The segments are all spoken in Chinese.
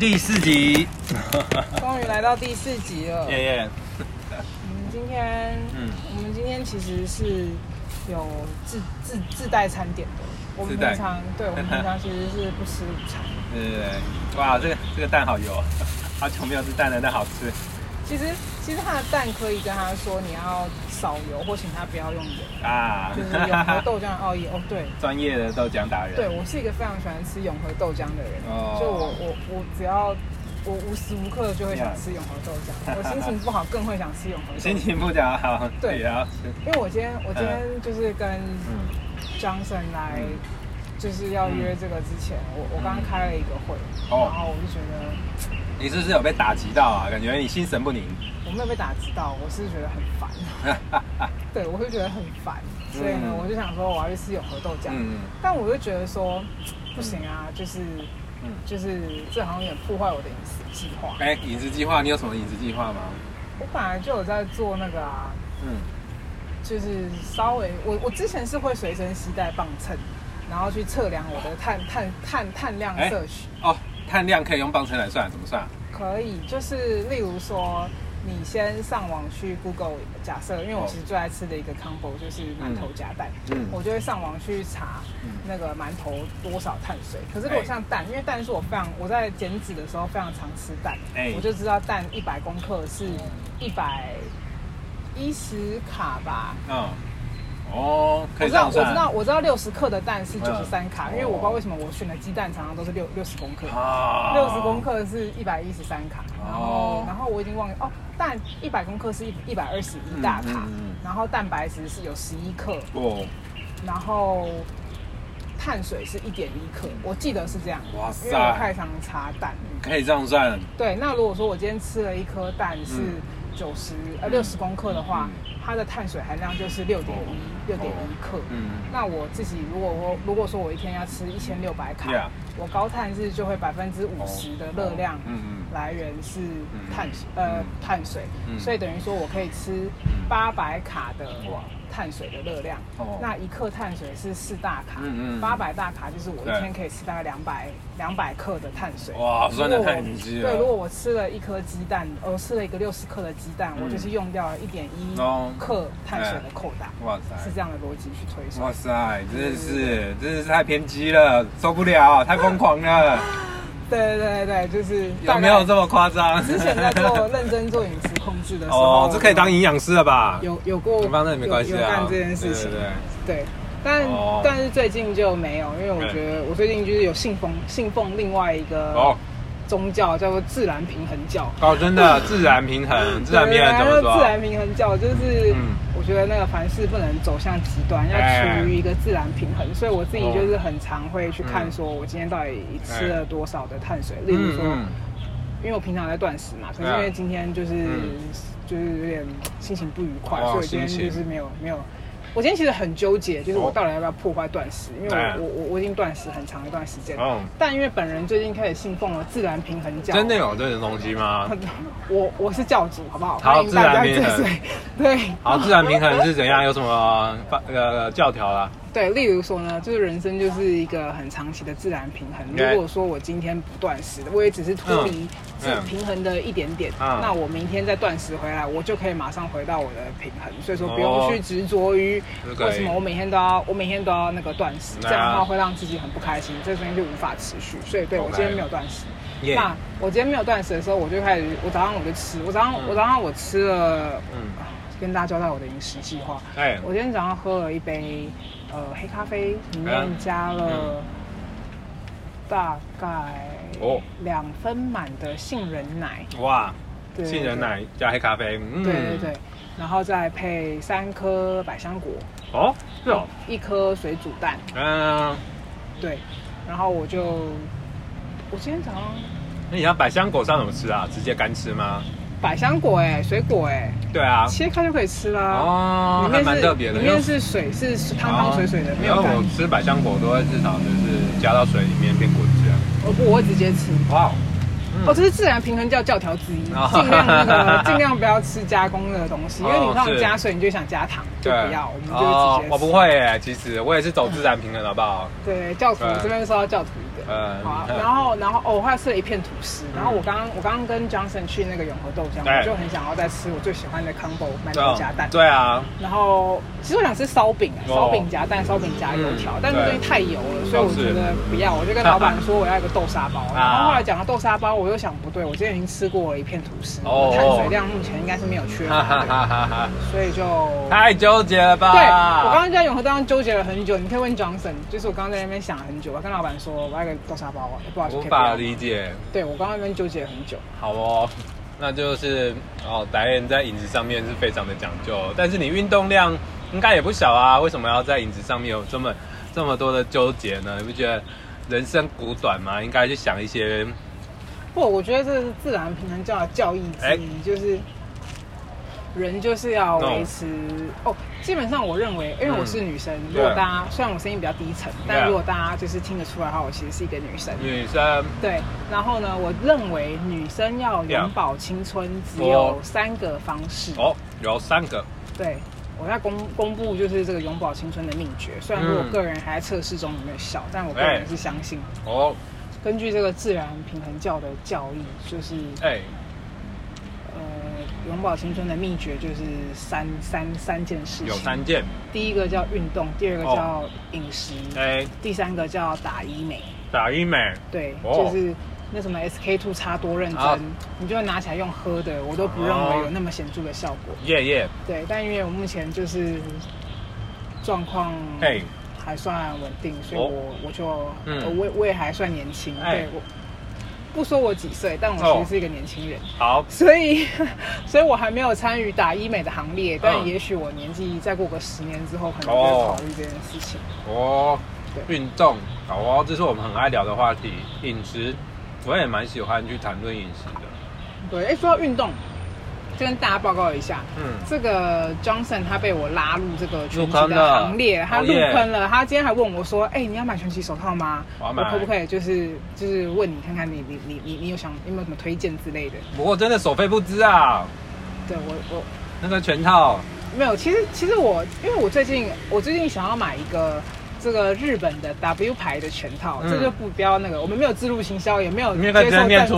第四集，终于来到第四集了。耶耶。我们今天，嗯，我们今天其实是有自自自带餐点的。我们平常，对，我们平常 其实是不吃午餐。对对对。哇，这个这个蛋好油，好久没有吃蛋了，但好吃。其实其实他的蛋可以跟他说你要少油，或请他不要用油。啊，就是永和豆浆哦也哦 对，专业的豆浆达人。对，我是一个非常喜欢吃永和豆浆的人，哦，就我我我只要我无时无刻就会想吃永和豆浆，我心情不好更会想吃永和豆浆。心情不好，对，也要吃。因为我今天我今天就是跟 Johnson 来，就是要约这个之前，我我刚刚开了一个会，然后我就觉得。你是不是有被打击到啊？感觉你心神不宁。我没有被打击到，我是觉得很烦。对，我会觉得很烦，所以呢，我就想说我要去吃永和豆浆。嗯，但我就觉得说不行啊，就是，嗯，就是这好像有点破坏我的饮食计划。哎，饮食计划，你有什么饮食计划吗？我本来就有在做那个啊，嗯，就是稍微我我之前是会随身携带磅秤，然后去测量我的碳碳碳碳量摄取。哦。碳量可以用磅秤来算，怎么算？可以，就是例如说，你先上网去 Google，假设，因为我其实最爱吃的一个 combo 就是馒头夹蛋，嗯，我就会上网去查那个馒头多少碳水。可是如果像蛋，因为蛋是我非常我在减脂的时候非常常吃蛋，哎，我就知道蛋一百公克是一百一十卡吧，嗯。哦，可以我知道，我知道，我知道六十克的蛋是九十三卡，嗯、因为我不知道为什么我选的鸡蛋常常都是六六十公克，六十、哦、公克是一百一十三卡，然后、哦、然后我已经忘了哦，蛋一百公克是一一百二十一大卡，嗯嗯嗯、然后蛋白质是有十一克，哦、然后碳水是一点一克，我记得是这样，哇塞，因为我太常查蛋，可以这样算，对，那如果说我今天吃了一颗蛋是九十、嗯、呃六十公克的话。嗯。它的碳水含量就是六点一六点一克。嗯，那我自己如果我如果说我一天要吃一千六百卡，我高碳日就会百分之五十的热量，来源是碳呃碳水，所以等于说我可以吃八百卡的碳水的热量。那一克碳水是四大卡，八百大卡就是我一天可以吃大概两百两百克的碳水。哇，算的太低了。对，如果我吃了一颗鸡蛋，我吃了一个六十克的鸡蛋，我就是用掉了一点一。克碳水的扣打，哇塞，是这样的逻辑去推算。哇塞，真的是，真的是太偏激了，受不了，太疯狂了。对对对对，就是有没有这么夸张？之前在做认真做饮食控制的时候，哦，这可以当营养师了吧？有有过，反正也没关系啊。干这件事情，对对，但但是最近就没有，因为我觉得我最近就是有信奉信奉另外一个。宗教叫做自然平衡教哦，真的自然平衡，自然平衡怎么说？自然平衡教就是，我觉得那个凡事不能走向极端，要处于一个自然平衡。所以我自己就是很常会去看，说我今天到底吃了多少的碳水。例如说，因为我平常在断食嘛，可是因为今天就是就是有点心情不愉快，所以今天就是没有没有。我今天其实很纠结，就是我到底要不要破坏断食，因为我我我我已经断食很长一段时间。嗯。但因为本人最近开始信奉了自然平衡教。真的有这种东西吗？我我是教主，好不好？好，自然平衡。对。好，自然平衡是怎样？有什么呃教条啦？对，例如说呢，就是人生就是一个很长期的自然平衡。如果说我今天不断食，我也只是脱离这平衡的一点点，那我明天再断食回来，我就可以马上回到我的平衡。所以说不用去执着于为什么我每天都要，我每天都要那个断食，这样的话会让自己很不开心，这东西就无法持续。所以对我今天没有断食。那我今天没有断食的时候，我就开始，我早上我就吃，我早上我早上我吃了，嗯，跟大家交代我的饮食计划。哎，我今天早上喝了一杯。呃，黑咖啡里面加了大概两分满的杏仁奶。哇，杏仁奶加黑咖啡，嗯，对对对，然后再配三颗百香果。哦，是哦，一颗水煮蛋。嗯，对，然后我就，我今天早上，那你要百香果上怎么吃啊？直接干吃吗？百香果哎，水果哎，对啊，切开就可以吃啦。哦，还蛮特别的，里面是水，是汤汤水水的，没有干。我吃百香果都会至少就是加到水里面变果汁啊。我不，我会直接吃。哇，哦，这是自然平衡教教条之一，尽量那个 尽量不要吃加工的东西，因为你放加水，你就想加糖，就不要，我们就直接。我不会哎，其实我也是走自然平衡，好不好？对，教徒这边说到教徒。个。嗯，好，然后然后哦，我还吃了一片吐司。然后我刚刚我刚刚跟 Johnson 去那个永和豆浆，我就很想要再吃我最喜欢的 combo 馒头夹蛋。对啊。然后其实我想吃烧饼，烧饼夹蛋，烧饼夹油条，但是这东西太油了，所以我觉得不要。我就跟老板说我要一个豆沙包。然后后来讲到豆沙包，我又想不对，我今天已经吃过了一片吐司，碳水量目前应该是没有缺乏的，所以就太纠结了吧？对，我刚刚在永和豆浆纠结了很久，你可以问 Johnson，就是我刚刚在那边想了很久，我跟老板说我要一个豆沙包，不好意思，无法理解。对，我刚刚那边纠结了很久。好哦，那就是哦，达人在饮食上面是非常的讲究，但是你运动量应该也不小啊，为什么要在饮食上面有这么这么多的纠结呢？你不觉得人生苦短吗？应该去想一些。不，我觉得这是自然平衡教的教义之一，欸、就是。人就是要维持哦，基本上我认为，因为我是女生，如果大家虽然我声音比较低沉，但如果大家就是听得出来的话，我其实是一个女生。女生。对，然后呢，我认为女生要永葆青春，只有三个方式。哦，有三个。对，我在公公布就是这个永葆青春的秘诀。虽然说我个人还在测试中有没有效，但我个人是相信。哦。根据这个自然平衡教的教义，就是哎。永葆青春的秘诀就是三三三件事情，有三件。第一个叫运动，第二个叫饮食，哎，第三个叫打医美。打医美，对，就是那什么 SK two 擦多认真，你就会拿起来用喝的，我都不认为有那么显著的效果。耶耶，对，但因为我目前就是状况哎。还算稳定，所以我我就我我也还算年轻，对我。不说我几岁，但我其实是一个年轻人。好，所以，所以我还没有参与打医美的行列，但也许我年纪再过个十年之后，可能就会考虑这件事情。哦，对，运动，好哦，这是我们很爱聊的话题。饮食，我也蛮喜欢去谈论饮食的。对，哎，说到运动。跟大家报告一下，嗯，这个 Johnson 他被我拉入这个拳击的行列，他入坑了。他今天还问我说：“哎，你要买拳击手套吗？我可不可以就是就是问你看看你你你你你有想有没有什么推荐之类的？”不过真的所费不知啊。对我我那个拳套没有，其实其实我因为我最近我最近想要买一个。这个日本的 W 牌的全套，这就不标那个，我们没有自入行销，也没有接受赞助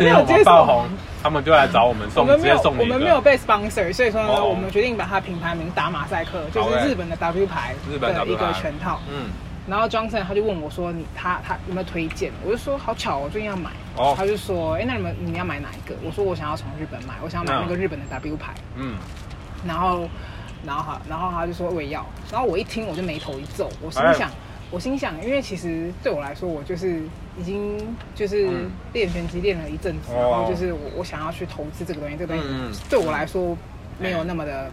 没有接受爆红，他们就来找我们送，直接送你。我们没有被 sponsor，所以说呢，我们决定把它品牌名打马赛克，就是日本的 W 牌的一个全套。嗯，然后 Johnson 他就问我说：“你他他有没有推荐？”我就说：“好巧，我最近要买。”他就说：“哎，那你们你要买哪一个？”我说：“我想要从日本买，我想要买那个日本的 W 牌。”嗯，然后。然后他，然后他就说我也要。然后我一听，我就眉头一皱。我心想，我心想，因为其实对我来说，我就是已经就是练拳击练了一阵子，然后就是我我想要去投资这个东西，这个东西对我来说没有那么的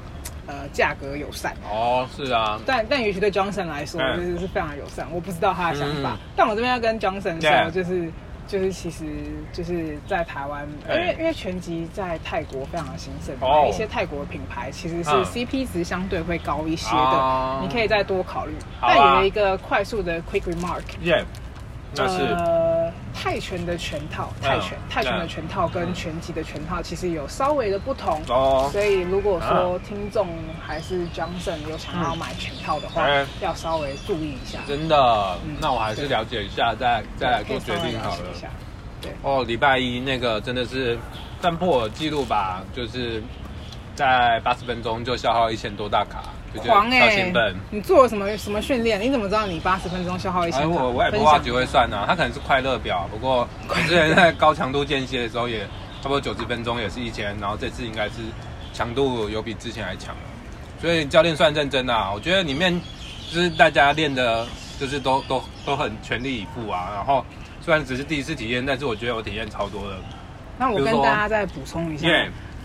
呃价格友善。哦，是啊。但但也许对 Johnson 来说，就是是非常友善。我不知道他的想法，但我这边要跟 Johnson 说，就是。就是其实就是在台湾，因为因为拳击在泰国非常的兴盛，一些泰国的品牌其实是 CP 值相对会高一些的，你可以再多考虑。但有一个快速的 quick remark，呃，泰拳的拳套，泰拳泰拳的拳套跟拳击的拳套其实有稍微的不同哦，所以如果说听众还是 Johnson 有想要买拳套的话，要稍微注意一下。真的，那我还是了解一下，再再来做决定好了。对哦，礼拜一那个真的是但破纪录吧，就是在八十分钟就消耗一千多大卡。狂哎！你做了什么什么训练？你怎么知道你八十分钟消耗一千？我我也不话只会算呢，他可能是快乐表。不过 我之前在高强度间歇的时候，也差不多九十分钟也是一千，然后这次应该是强度有比之前还强。所以教练算认真啊，我觉得里面就是大家练的，就是都都都很全力以赴啊。然后虽然只是第一次体验，但是我觉得我体验超多的。那我跟大家再补充一下。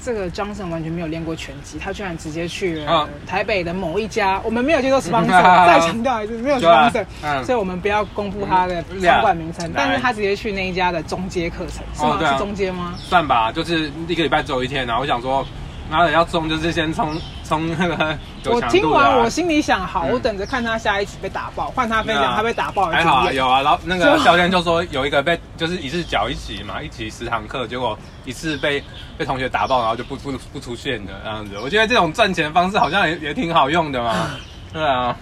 这个 Johnson 完全没有练过拳击，他居然直接去了台北的某一家，我们没有接受 sponsor，再强调一次没有 sponsor，所以我们不要公布他的场馆名称，但是他直接去那一家的中阶课程，是吗？是中阶吗？算吧，就是一个礼拜只有一天，然后我想说。然后要冲，就是先冲冲那个。我听完，我心里想，好，我等着看他下一期被打爆，换他分享他被打爆。还好有啊，然后那个教练就说有一个被就是一次缴一起嘛，一起十堂课，结果一次被被同学打爆，然后就不不不出现的这样子。我觉得这种赚钱方式好像也也挺好用的嘛。对啊，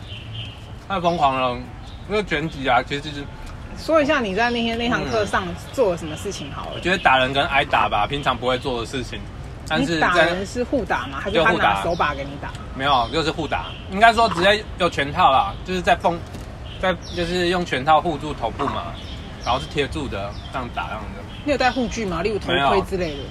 太疯狂了。那个拳击啊，其实就是说一下你在那天那堂课上做了什么事情好了。我觉得打人跟挨打吧，平常不会做的事情。但是打人是互打吗？还是他拿手把给你打？没有，就是互打。应该说直接有拳套啦，就是在封，在就是用拳套护住头部嘛，然后是贴住的，这样打这样的。你有戴护具吗？例如头盔之类的？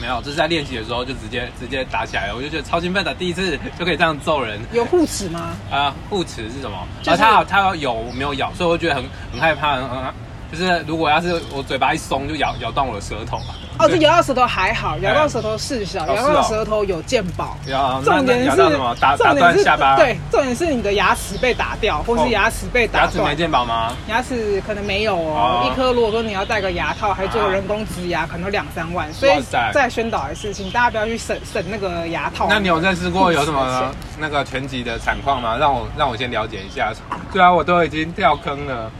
没有，就是在练习的时候就直接直接打起来了。我就觉得超兴奋的，第一次 就可以这样揍人。有护齿吗？啊，护齿是什么？就是、啊，他他有没有咬？所以我觉得很很害怕，很很就是如果要是我嘴巴一松，就咬咬断我的舌头嘛。哦，这咬到舌头还好，咬到舌头事小，咬到舌头有健保。重点是什么？打打断下巴。对，重点是你的牙齿被打掉，或是牙齿被打断。牙齿没健保吗？牙齿可能没有哦，一颗如果说你要戴个牙套，还做人工植牙，可能两三万。所以再宣导一次，请，大家不要去省省那个牙套。那你有认识过有什么那个全集的惨况吗？让我让我先了解一下。对啊，我都已经掉坑了。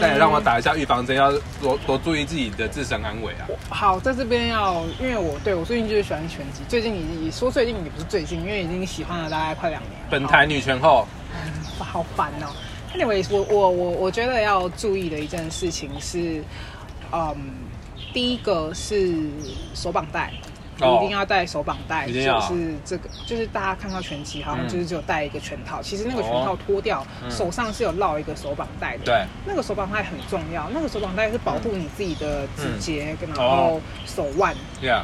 对，让我打一下预防针，要多多注意自己的自身安危啊。好，在这边要，因为我对我最近就是喜欢拳击，最近也说最近也不是最近，因为已经喜欢了大概快两年。本台女拳后，好烦哦。Anyway，我我我我觉得要注意的一件事情是，嗯，第一个是手绑带。一定要戴手绑带，就是这个，就是大家看到拳击好像就是只有戴一个拳套，其实那个拳套脱掉，手上是有绕一个手绑带的。对，那个手绑带很重要，那个手绑带是保护你自己的指节，然后手腕。Yeah。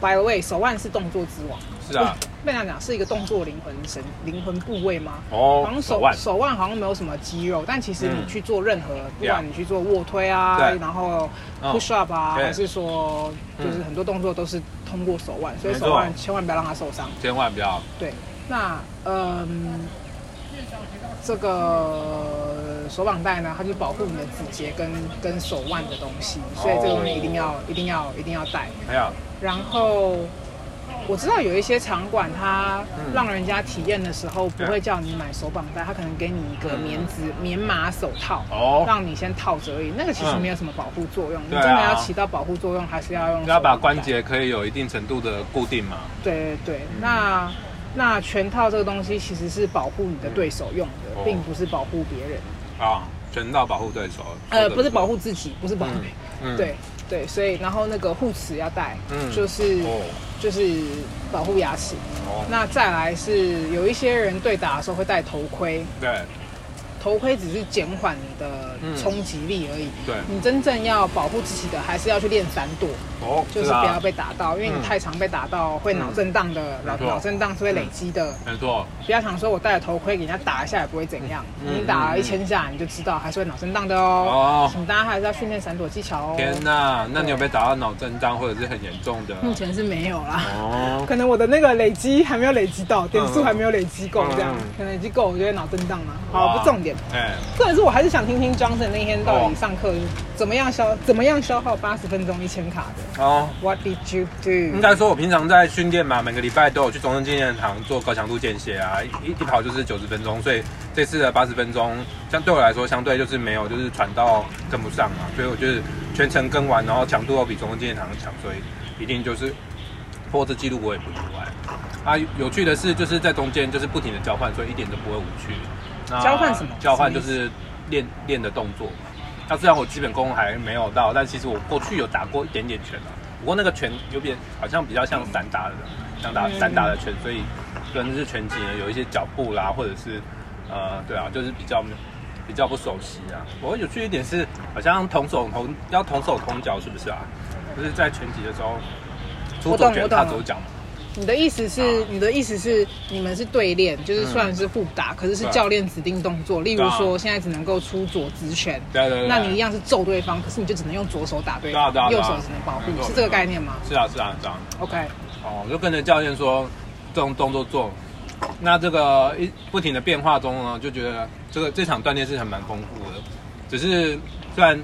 By the way，手腕是动作之王。是啊。被他讲是一个动作灵魂神灵魂部位吗？哦。好像手手腕好像没有什么肌肉，但其实你去做任何，不管你去做卧推啊，然后 push up 啊，还是说就是很多动作都是。通过手腕，所以手腕千万不要让它受伤。千万不要。对，那嗯，这个手绑带呢，它就保护你的指节跟跟手腕的东西，所以这个东西一定要一定要一定要带。还有。然后。我知道有一些场馆，它让人家体验的时候不会叫你买手绑带，它可能给你一个棉质棉麻手套，哦让你先套着而已。那个其实没有什么保护作用，你真的要起到保护作用，还是要用。要把关节可以有一定程度的固定嘛？对对对，那那拳套这个东西其实是保护你的对手用的，并不是保护别人。啊，拳套保护对手？呃，不是保护自己，不是保护。对对，所以然后那个护齿要带，就是。就是保护牙齿。哦。那再来是有一些人对打的时候会戴头盔。对。头盔只是减缓你的冲击力而已。对。你真正要保护自己的，还是要去练闪躲。哦。就是不要被打到，因为你太常被打到会脑震荡的，脑脑震荡是会累积的。没错。不要想说我戴了头盔给人家打一下也不会怎样，你打了一千下你就知道还是会脑震荡的哦。哦。请大家还是要训练闪躲技巧哦。天哪，那你有被打到脑震荡或者是很严重的？目前是没有啦。哦。可能我的那个累积还没有累积到，点数还没有累积够，这样可能累积够，我觉得脑震荡嘛。好，不重点。哎，重点是我还是想听听 Johnson 那天到底上课怎么样消怎么样消耗八十分钟一千卡的哦。What did you do？应该说，我平常在训练嘛，每个礼拜都有去中正纪念堂做高强度间歇啊，一一跑就是九十分钟，所以这次的八十分钟，相对我来说，相对就是没有就是喘到跟不上嘛，所以我就是全程跟完，然后强度要比中正纪念堂强，所以一定就是破这记录我也不意外。啊，有趣的是就是在中间就是不停的交换，所以一点都不会无趣。交换什么？交换就是练练的动作嘛。那虽然我基本功还没有到，但其实我过去有打过一点点拳啊。不过那个拳有点好像比较像散打的，像打散打的拳，所以可能是拳击呢有一些脚步啦，或者是呃，对啊，就是比较比较不熟悉啊。不过有趣一点是，好像同手同要同手同脚，是不是啊？就是在拳击的时候，出左拳踏左脚嘛。你的意思是，你的意思是，你们是对练，就是虽然是互打，可是是教练指定动作。例如说，现在只能够出左直拳，对对对，那你一样是揍对方，可是你就只能用左手打对方，右手只能保护，是这个概念吗？是啊，是啊，这样。OK。哦，就跟着教练说，这种动作做，那这个一不停的变化中呢，就觉得这个这场锻炼是还蛮丰富的。只是虽然。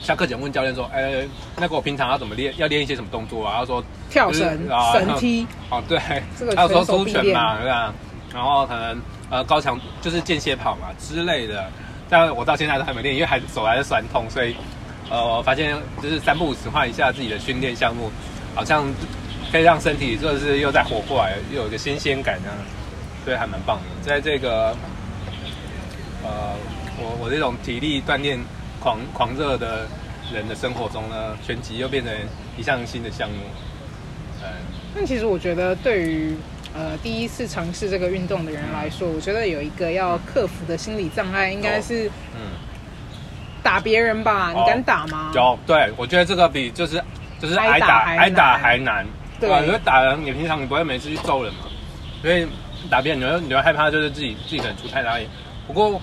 下课前问教练说：“哎，那个我平常要怎么练？要练一些什么动作啊？”他说：“跳绳、绳梯。”哦，对，还有说出拳嘛，对吧？然后可能呃高强就是间歇跑嘛之类的。但我到现在都还没练，因为还手还是酸痛，所以呃我发现就是三不五时换一下自己的训练项目，好像可以让身体就是又再活过来，又有一个新鲜感这样，所以还蛮棒的。在这个呃我我这种体力锻炼狂狂热的人的生活中呢，拳击又变成一项新的项目。嗯，但其实我觉得对于呃第一次尝试这个运动的人来说，我觉得有一个要克服的心理障碍，应该是嗯打别人吧？你敢打吗？有，对我觉得这个比就是就是挨打挨打还难。对，因为打人，你平常你不会每次去揍人嘛，所以打别人你会你会害怕，就是自己自己可能出太大力。不过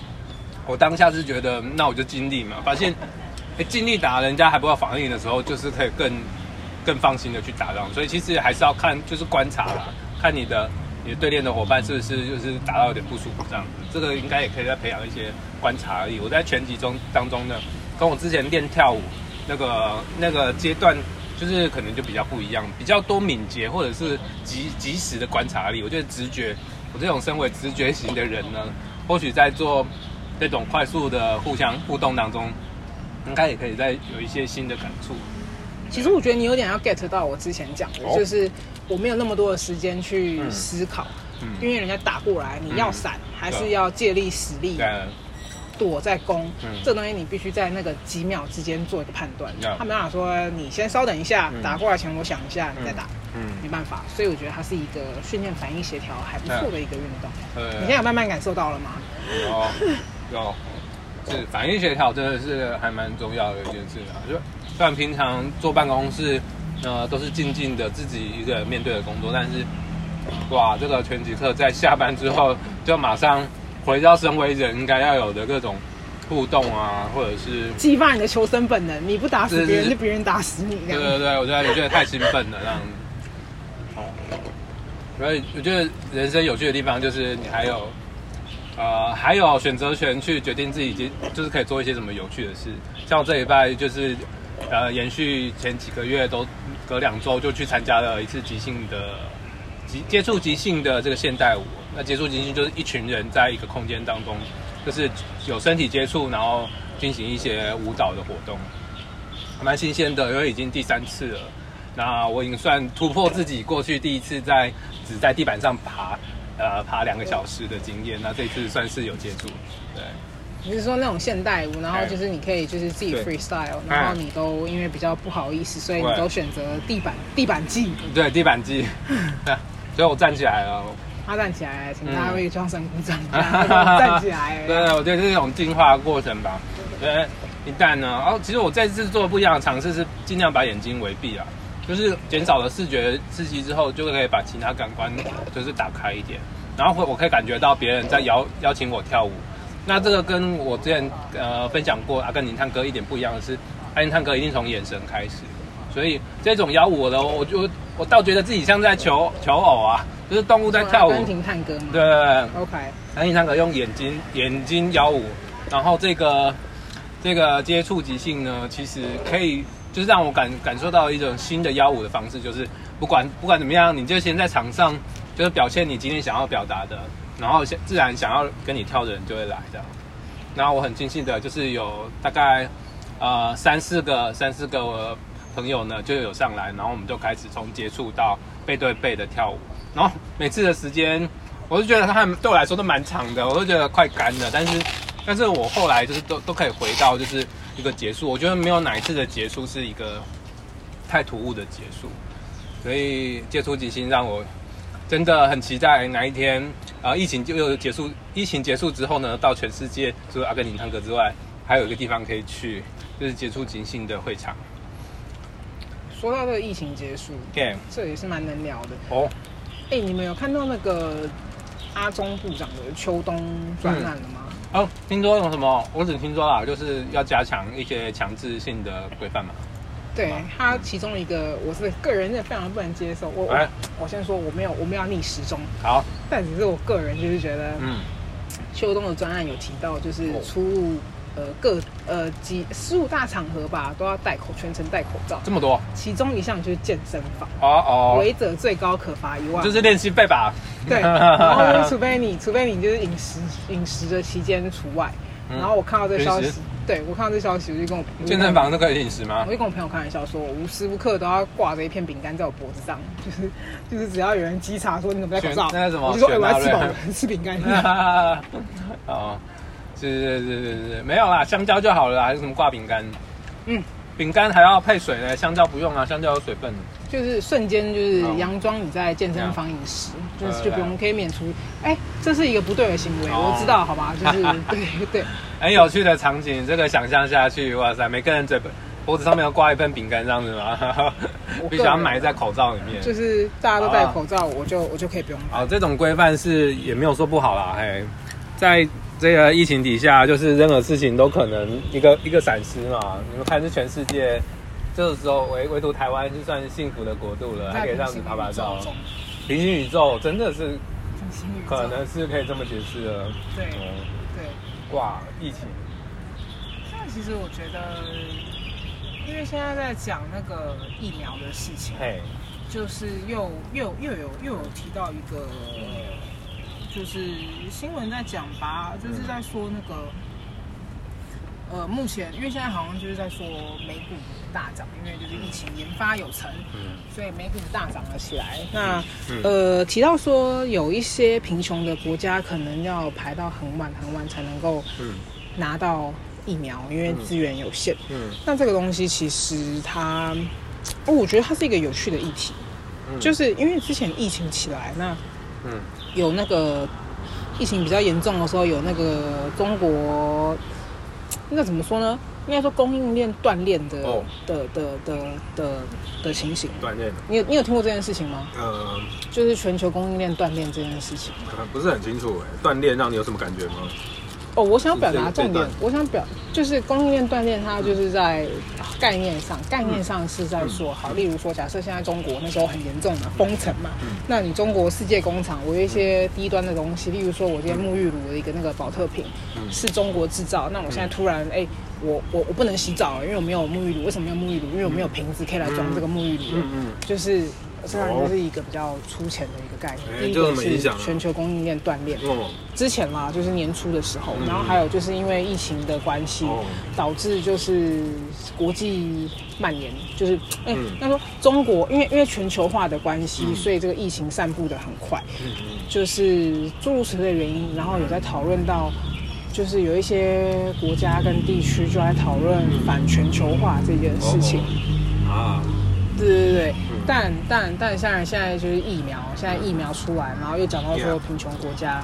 我当下是觉得，那我就尽力嘛，发现哎尽力打人家还不知道反应的时候，就是可以更更放心的去打这样。所以其实还是要看就是观察啦，看你的你的对练的伙伴是不是就是打到有点不舒服这样子。这个应该也可以再培养一些观察而已。我在拳击中当中呢，跟我之前练跳舞那个那个阶段。就是可能就比较不一样，比较多敏捷或者是及及时的观察力。我觉得直觉，我这种身为直觉型的人呢，或许在做这种快速的互相互动当中，应该也可以再有一些新的感触。其实我觉得你有点要 get 到我之前讲的，哦、就是我没有那么多的时间去思考，嗯嗯、因为人家打过来，你要闪、嗯、还是要借力使力？躲在攻，嗯、这东西你必须在那个几秒之间做一个判断。嗯、他没办法说你先稍等一下，嗯、打过来前我想一下，你再打。嗯，没办法。所以我觉得它是一个训练反应协调还不错的一个运动。嗯、你现在有慢慢感受到了吗？有，有，是反应协调真的是还蛮重要的一件事啊。就虽然平常坐办公室，呃，都是静静的自己一个人面对的工作，但是哇，这个拳击课在下班之后就马上。回到身为人应该要有的各种互动啊，或者是激发你的求生本能。你不打死别人，就别人打死你。对对对，我觉得我觉得太兴奋了，这样子。哦，所以我觉得人生有趣的地方就是你还有呃还有选择权去决定自己就是可以做一些什么有趣的事。像我这礼拜就是呃延续前几个月都隔两周就去参加了一次即兴的即接触即兴的这个现代舞。那接触即兴就是一群人在一个空间当中，就是有身体接触，然后进行一些舞蹈的活动，蛮新鲜的，因为已经第三次了。那我已经算突破自己过去第一次在只在地板上爬，呃，爬两个小时的经验。那这次算是有接触，对。你是说那种现代舞，然后就是你可以就是自己 freestyle，然后你都因为比较不好意思，所以你都选择地板地板技。对，地板技。对，所以我站起来了。他站起来，请大家为庄神鼓掌。站起来，对，我觉得是一种进化的过程吧。对，一旦呢，哦，其实我这次做不一样的尝试是尽量把眼睛围闭啊，就是减少了视觉刺激之后，就可以把其他感官就是打开一点，然后会我可以感觉到别人在邀邀请我跳舞。那这个跟我之前呃分享过阿根廷探戈一点不一样的是，阿根廷探戈一定从眼神开始，所以这种邀舞的，我就我倒觉得自己像在求求偶啊。就是动物在跳舞，阿根廷探戈吗？对，OK。阿根廷探戈用眼睛眼睛邀舞，然后这个这个接触即兴呢，其实可以就是让我感感受到一种新的邀舞的方式，就是不管不管怎么样，你就先在场上就是表现你今天想要表达的，然后自然想要跟你跳的人就会来这样。然后我很庆幸的就是有大概呃三四个三四个朋友呢就有上来，然后我们就开始从接触到背对背的跳舞。然后每次的时间，我就觉得他们对我来说都蛮长的，我都觉得快干了。但是，但是我后来就是都都可以回到就是一个结束。我觉得没有哪一次的结束是一个太突兀的结束。所以接触即兴让我真的很期待哪一天啊、呃，疫情就又结束。疫情结束之后呢，到全世界除了阿根廷探戈之外，还有一个地方可以去，就是接触即兴的会场。说到这个疫情结束.这也是蛮能聊的哦。哎、欸，你们有看到那个阿中部长的秋冬专案了吗？嗯、哦，听说有什么？我只听说啦，就是要加强一些强制性的规范嘛。对，吗他其中一个，我是个人是非常不能接受。我、欸、我先说，我没有，我没有逆时钟。好，但只是我个人就是觉得，嗯，秋冬的专案有提到，就是出入。呃，各呃几十五大场合吧，都要戴口全程戴口罩。这么多，其中一项就是健身房。哦哦，违者最高可罚一万。就是练习费吧？对，然后除非你，除非你就是饮食饮食的期间除外。然后我看到这个消息，对我看到这个消息，我就跟我健身房都可以饮食吗？我就跟我朋友开玩笑说，我无时无刻都要挂着一片饼干在我脖子上，就是就是只要有人稽查说你怎么戴口罩，我就说哎我要吃饱了，吃饼干。哦。是是是是是，没有啦，香蕉就好了啦，还是什么挂饼干？嗯，饼干还要配水呢，香蕉不用啊，香蕉有水分。就是瞬间就是佯装你在健身房饮食，就是就不用可以免除，哎，这是一个不对的行为，我知道，好吧？就是对对，很有趣的场景，这个想象下去，哇塞，每个人嘴脖子上面要挂一份饼干这样子吗？必须要埋在口罩里面。就是大家都戴口罩，我就我就可以不用。好，这种规范是也没有说不好啦，嘿，在。这个疫情底下，就是任何事情都可能一个一个闪失嘛。你们看，是全世界，这个时候唯唯独台湾就算是幸福的国度了，还可以这样子拍拍照。平行宇宙真的是，可能是可以这么解释的。对，对，哇，疫情。现在其实我觉得，因为现在在讲那个疫苗的事情，嘿，就是又又又有又有提到一个。就是新闻在讲吧，就是在说那个，呃，目前因为现在好像就是在说美股大涨，因为就是疫情研发有成，嗯，所以美股大涨了起来。那呃，提到说有一些贫穷的国家可能要排到很晚很晚才能够拿到疫苗，因为资源有限。嗯，那这个东西其实它，哦，我觉得它是一个有趣的议题，就是因为之前疫情起来那。嗯，有那个疫情比较严重的时候，有那个中国，那怎么说呢？应该说供应链断裂的、哦、的的的的的情形。断裂。你有你有听过这件事情吗？呃，就是全球供应链断裂这件事情。不是很清楚哎，断裂让你有什么感觉吗？哦，我想表达重点，我想表就是供应链断裂，它就是在概念上，概念上是在说，好，例如说，假设现在中国那时候很严重嘛，封城嘛，那你中国世界工厂，我有一些低端的东西，例如说，我今天沐浴乳的一个那个保特瓶是中国制造，那我现在突然，哎、欸，我我我不能洗澡，因为我没有沐浴乳，为什么没有沐浴乳？因为我没有瓶子可以来装这个沐浴乳，嗯嗯，就是。这当然就是一个比较粗浅的一个概念。第一个是全球供应链断裂。之前嘛，就是年初的时候，然后还有就是因为疫情的关系，导致就是国际蔓延，就是哎，那说中国因为因为全球化的关系，所以这个疫情散布的很快。就是诸如此类的原因，然后有在讨论到，就是有一些国家跟地区就在讨论反全球化这件事情。啊，对对对。但但但现在现在就是疫苗，现在疫苗出来，然后又讲到说贫穷国家，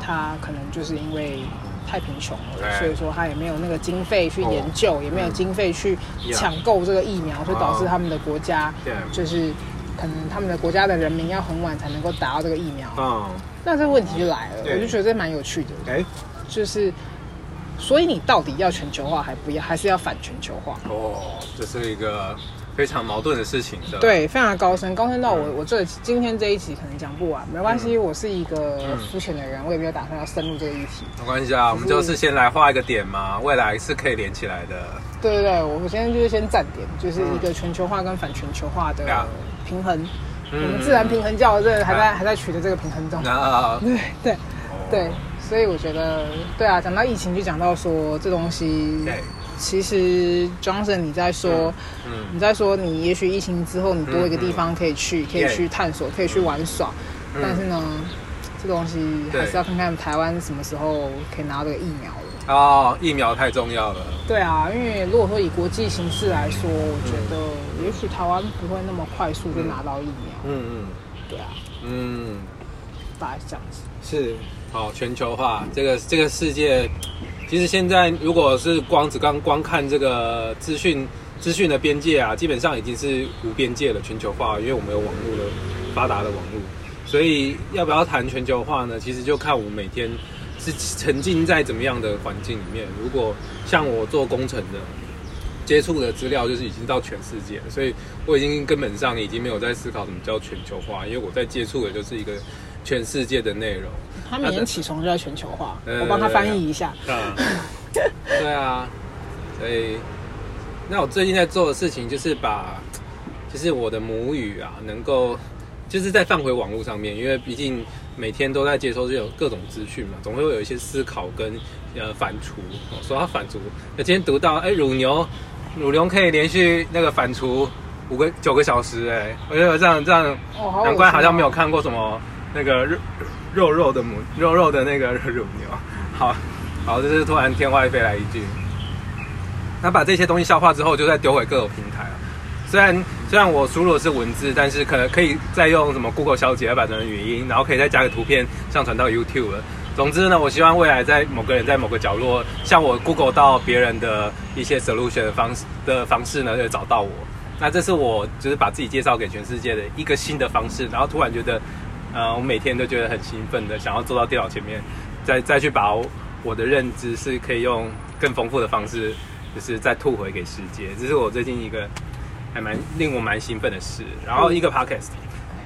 他可能就是因为太贫穷了，所以说他也没有那个经费去研究，也没有经费去抢购这个疫苗，所以导致他们的国家就是可能他们的国家的人民要很晚才能够打到这个疫苗。嗯，那这个问题就来了，我就觉得这蛮有趣的。哎，就是所以你到底要全球化还不要，还是要反全球化？哦，这是一个。非常矛盾的事情，对，非常的高深，高深到我我这今天这一集可能讲不完，没关系，我是一个肤浅的人，我也没有打算要深入这个议题。没关系啊，我们就是先来画一个点嘛，未来是可以连起来的。对对对，我现在就是先站点，就是一个全球化跟反全球化的平衡。我们自然平衡教这还在还在取得这个平衡中。对对对，所以我觉得对啊，讲到疫情就讲到说这东西。其实，Johnson，你在说，你在说，你也许疫情之后，你多一个地方可以去，可以去探索，可以去玩耍。嗯、但是呢，这东西还是要看看台湾什么时候可以拿到这个疫苗了。哦，疫苗太重要了。对啊，因为如果说以国际形势来说，我觉得也许台湾不会那么快速就拿到疫苗。嗯嗯，嗯对啊，嗯，大概是这样子。是，好，全球化，这个这个世界。其实现在，如果是光只刚光看这个资讯资讯的边界啊，基本上已经是无边界了，全球化，因为我们有网络的发达的网络，所以要不要谈全球化呢？其实就看我们每天是沉浸在怎么样的环境里面。如果像我做工程的，接触的资料就是已经到全世界，所以我已经根本上已经没有在思考什么叫全球化，因为我在接触的就是一个全世界的内容。他每天起床就在全球化，我帮他翻译一下。对啊，所以那我最近在做的事情就是把，就是我的母语啊，能够就是再放回网络上面，因为毕竟每天都在接收这种各种资讯嘛，总会有一些思考跟呃反刍。说到反刍，那今天读到哎、欸、乳牛，乳牛可以连续那个反刍五个九个小时，哎，我觉得这样这样，难怪好像没有看过什么那个。肉肉的母肉肉的那个乳牛，好，好，这是突然天外飞来一句。那把这些东西消化之后，就再丢回各种平台。虽然虽然我输入的是文字，但是可能可以再用什么 Google 小姐把它成语音，然后可以再加个图片上传到 YouTube。总之呢，我希望未来在某个人在某个角落，像我 Google 到别人的一些 solution 的方式的方式呢，就找到我。那这是我就是把自己介绍给全世界的一个新的方式。然后突然觉得，呃，我每天都觉得很兴奋的，想要坐到电脑前面，再再去把我的认知是可以用更丰富的方式。就是再吐回给世界，这是我最近一个还蛮令我蛮兴奋的事。然后一个 podcast，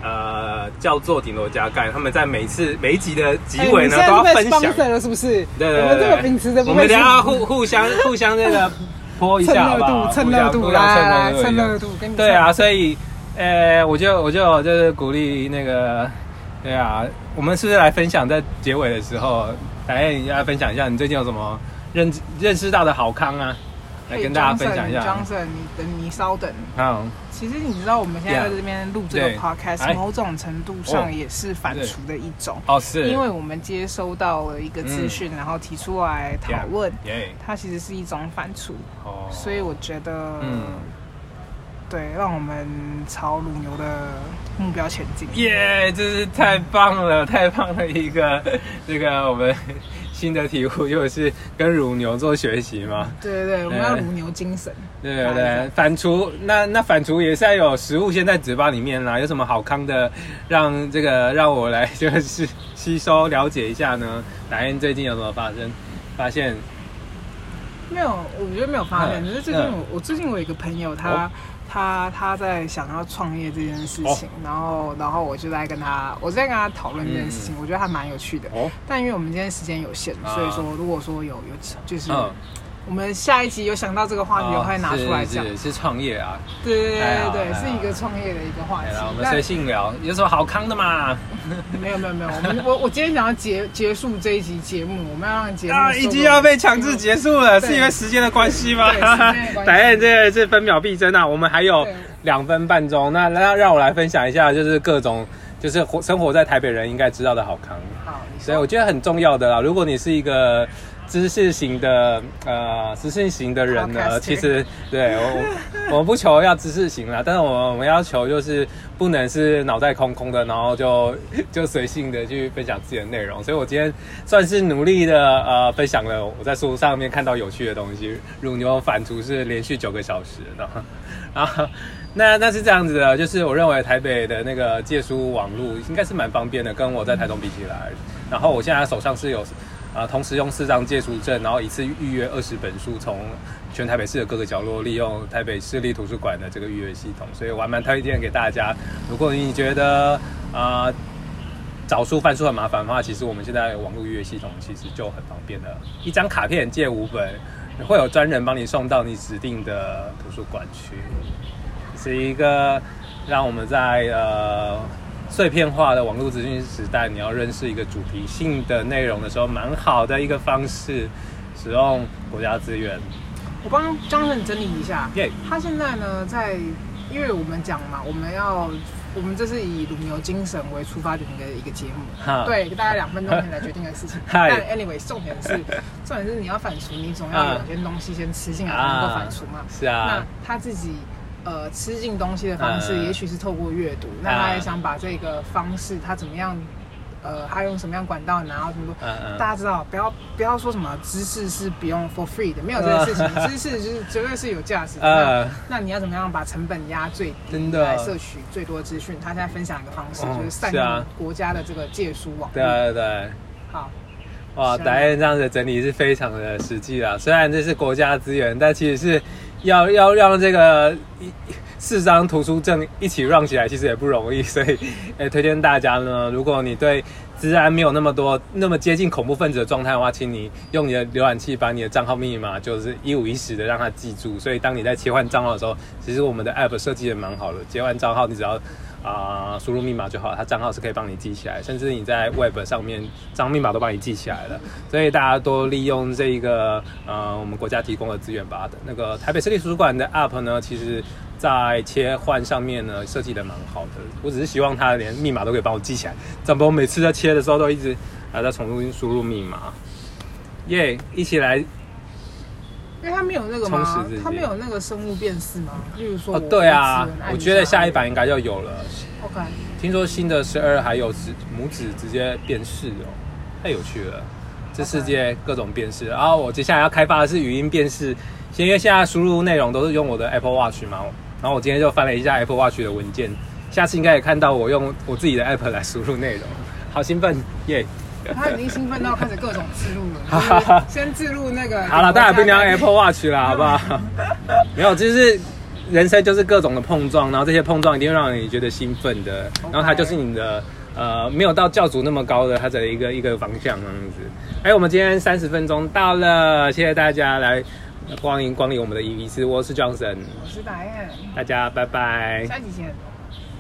呃，叫做顶楼加盖，他们在每次每一集的集尾呢、欸、都要分享了，是不是？对对对，我们这个秉持的，我们等下互互相互相那个 泼一下好不好？蹭热度，来蹭热度，对啊，所以呃，我就我就就是鼓励那个，对啊，我们是不是来分享在结尾的时候，来你要分享一下你最近有什么认认识到的好康啊？来跟大家分享一下。Johnson，你等你稍等。好。其实你知道我们现在在这边录这个 podcast，某种程度上也是反刍的一种。哦，是。因为我们接收到了一个资讯，然后提出来讨论。它其实是一种反刍。哦。所以我觉得，嗯，对，让我们朝乳牛的目标前进。耶，这是太棒了，太棒的一个 这个我们。新的体悟又是跟乳牛做学习嘛。对对对，我们要乳牛精神。对对对，反刍那那反刍也是要有食物先在嘴巴里面啦。有什么好康的，让这个让我来就是吸收了解一下呢？打雁最近有什么发生？发现没有？我觉得没有发现。就是最近我我最近我有一个朋友他。他他在想要创业这件事情，哦、然后然后我就在跟他，我在跟他讨论这件事情，嗯、我觉得还蛮有趣的。哦、但因为我们今天时间有限，啊、所以说如果说有有就是。嗯我们下一集有想到这个话题，我会拿出来讲。是是创业啊，对对对对，是一个创业的一个话题。我们随性聊，有什么好康的吗？没有没有没有，我们 我我今天想要结结束这一集节目，我们要让节目啊，已经要被强制结束了，是因为时间的关系吗？打雁这个是分秒必争啊，我们还有两分半钟，那那让我来分享一下，就是各种就是活生活在台北人应该知道的好康。好，所以我觉得很重要的啦，如果你是一个。知识型的呃，知识型的人呢，其实对我我们不求要知识型啦，但是我们我们要求就是不能是脑袋空空的，然后就就随性的去分享自己的内容。所以我今天算是努力的呃，分享了我在书上面看到有趣的东西。乳牛反刍是连续九个小时，然后然后那那是这样子的，就是我认为台北的那个借书网络应该是蛮方便的，跟我在台中比起来。然后我现在手上是有。啊，同时用四张借书证，然后一次预约二十本书，从全台北市的各个角落利用台北市立图书馆的这个预约系统，所以我还蛮推荐给大家。如果你觉得啊、找书翻书很麻烦的话，其实我们现在网络预约系统其实就很方便的，一张卡片借五本，会有专人帮你送到你指定的图书馆去，是一个让我们在呃。碎片化的网络资讯时代，你要认识一个主题性的内容的时候，蛮好的一个方式，使用国家资源。我帮 Johnson 整理一下.他现在呢，在因为我们讲嘛，我们要我们这是以乳牛精神为出发点的一个节目.对，大概两分钟前来决定的事情。但 anyway，重点是重点是你要反刍，你总要有些东西先吃进来才能够反刍嘛。是啊，那他自己。呃，吃进东西的方式，也许是透过阅读。那他也想把这个方式，他怎么样？呃，他用什么样管道拿到这么多？大家知道，不要不要说什么知识是不用 for free 的，没有这个事情。知识就是绝对是有价值的。那你要怎么样把成本压最低，来摄取最多资讯？他现在分享一个方式，就是善用国家的这个借书网。对对对。好。哇，打雁这样子整理是非常的实际啦。虽然这是国家资源，但其实是。要要让这个一四张图书证一起 run 起来，其实也不容易，所以，欸、推荐大家呢，如果你对治安没有那么多那么接近恐怖分子的状态的话，请你用你的浏览器把你的账号密码就是一五一十的让它记住。所以当你在切换账号的时候，其实我们的 app 设计也蛮好的，切换账号你只要。啊，输入密码就好，它账号是可以帮你记起来，甚至你在 Web 上面账号密码都帮你记起来了。所以大家多利用这一个呃，我们国家提供的资源吧。那个台北市立图书馆的 App 呢，其实在切换上面呢设计的蛮好的。我只是希望它连密码都可以帮我记起来，怎么我每次在切的时候都一直啊在重新输入密码。耶，一起来。因为它没有那个吗？它没有那个生物辨识吗？例如说，哦，对啊，我觉得下一版应该就有了。OK。听说新的十二还有指拇指直接辨识哦，太有趣了。这世界各种辨识，然后我接下来要开发的是语音辨识。因为现在输入内容都是用我的 Apple Watch 嘛，然后我今天就翻了一下 Apple Watch 的文件，下次应该也看到我用我自己的 App 来输入内容，好兴奋耶！他已经兴奋到开始各种自录了，先自录那个。好了，大家不要 Apple Watch 了，好不好？没有，就是人生就是各种的碰撞，然后这些碰撞一定会让你觉得兴奋的，然后它就是你的呃没有到教主那么高的它的一个一个方向这样子。哎，我们今天三十分钟到了，谢谢大家来光临光临我们的伊比斯，我是 Johnson，我是白燕，大家拜拜，下期见。